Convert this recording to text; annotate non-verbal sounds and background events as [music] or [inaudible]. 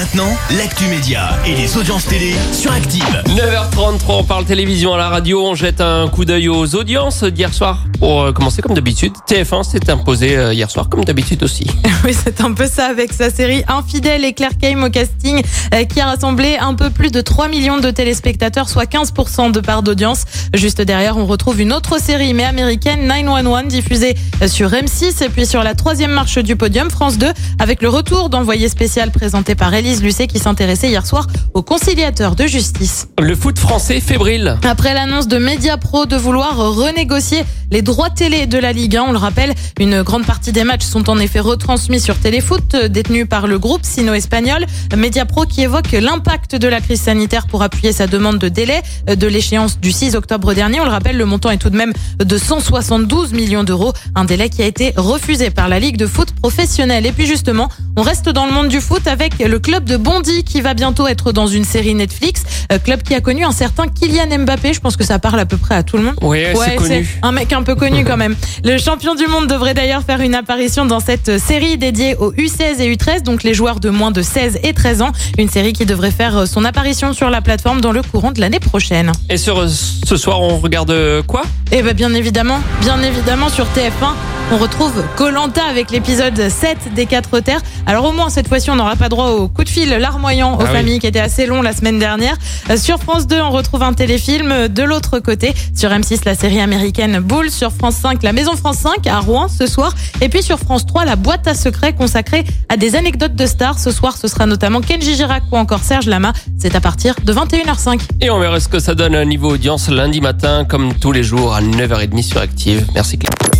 Maintenant, l'actu média et les audiences télé sur Active. 9h33, on parle télévision à la radio, on jette un coup d'œil aux audiences d'hier soir. Pour euh, commencer comme d'habitude, TF1 s'est imposé euh, hier soir comme d'habitude aussi. [laughs] Oui, c'est un peu ça avec sa série Infidèle et Claire Kame au casting euh, qui a rassemblé un peu plus de 3 millions de téléspectateurs, soit 15% de part d'audience. Juste derrière, on retrouve une autre série mais américaine, 911, diffusée sur M6 et puis sur la troisième marche du podium, France 2, avec le retour d'envoyé spécial présenté par Élise Lucet qui s'intéressait hier soir au conciliateur de justice. Le foot français fébrile. Après l'annonce de Mediapro de vouloir renégocier les droits télé de la Ligue 1, on le rappelle, une grande partie des matchs sont en effet retransmis sur Téléfoot, euh, détenu par le groupe sino-espagnol. Mediapro qui évoque l'impact de la crise sanitaire pour appuyer sa demande de délai euh, de l'échéance du 6 octobre dernier. On le rappelle, le montant est tout de même de 172 millions d'euros, un délai qui a été refusé par la Ligue de foot professionnelle. Et puis justement, on reste dans le monde du foot avec le club de Bondy qui va bientôt être dans une série Netflix, Euh, club qui a connu un certain Kylian Mbappé. Je pense que ça parle à peu près à tout le monde. Oui, c'est connu. un mec un peu connu quand même. [laughs] Le champion du monde devrait d'ailleurs faire une apparition dans cette série dédiée aux U16 et U13, donc les joueurs de moins de 16 et 13 ans. Une série qui devrait faire son apparition sur la plateforme dans le courant de l'année prochaine. Et sur, ce soir, on regarde euh, quoi? Et ben bien évidemment, bien évidemment sur TF1, on retrouve Colanta avec l'épisode 7 des 4 terres. Alors au moins cette fois-ci, on n'aura pas droit au coup de fil larmoyant aux Ah oui. familles qui était assez long la semaine dernière. Euh, Sur France 2, on retrouve un téléfilm de l'autre côté. Sur M6, la série américaine Bull. Sur France 5, la Maison France 5 à Rouen ce soir. Et puis sur France 3, la boîte à secrets consacrée à des anecdotes de stars. Ce soir, ce sera notamment Kenji Girac ou encore Serge Lama. C'est à partir de 21h05. Et on verra ce que ça donne à niveau audience lundi matin, comme tous les jours, à 9h30 sur Active. Merci Claire.